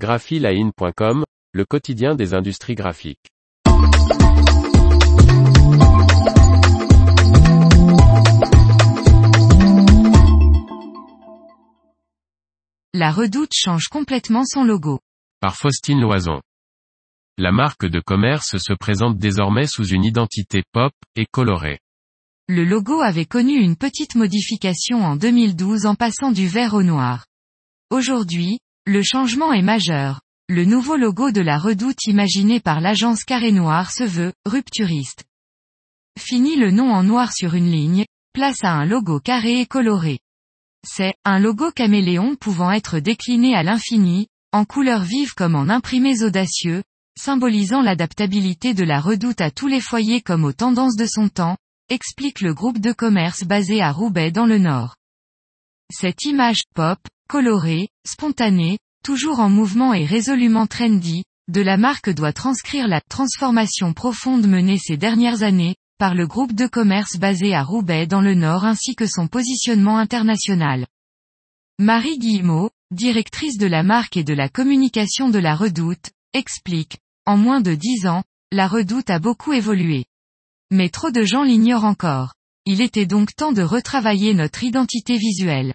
graphiline.com, le quotidien des industries graphiques. La Redoute change complètement son logo. Par Faustine Loison. La marque de commerce se présente désormais sous une identité pop et colorée. Le logo avait connu une petite modification en 2012 en passant du vert au noir. Aujourd'hui, le changement est majeur. Le nouveau logo de la redoute imaginé par l'agence Carré Noir se veut rupturiste. Fini le nom en noir sur une ligne, place à un logo carré et coloré. C'est un logo caméléon pouvant être décliné à l'infini, en couleurs vives comme en imprimés audacieux, symbolisant l'adaptabilité de la redoute à tous les foyers comme aux tendances de son temps, explique le groupe de commerce basé à Roubaix dans le Nord. Cette image pop, colorée, spontanée, toujours en mouvement et résolument trendy, de la marque doit transcrire la transformation profonde menée ces dernières années, par le groupe de commerce basé à Roubaix dans le Nord ainsi que son positionnement international. Marie Guillemot, directrice de la marque et de la communication de la Redoute, explique, en moins de dix ans, la Redoute a beaucoup évolué. Mais trop de gens l'ignorent encore. Il était donc temps de retravailler notre identité visuelle.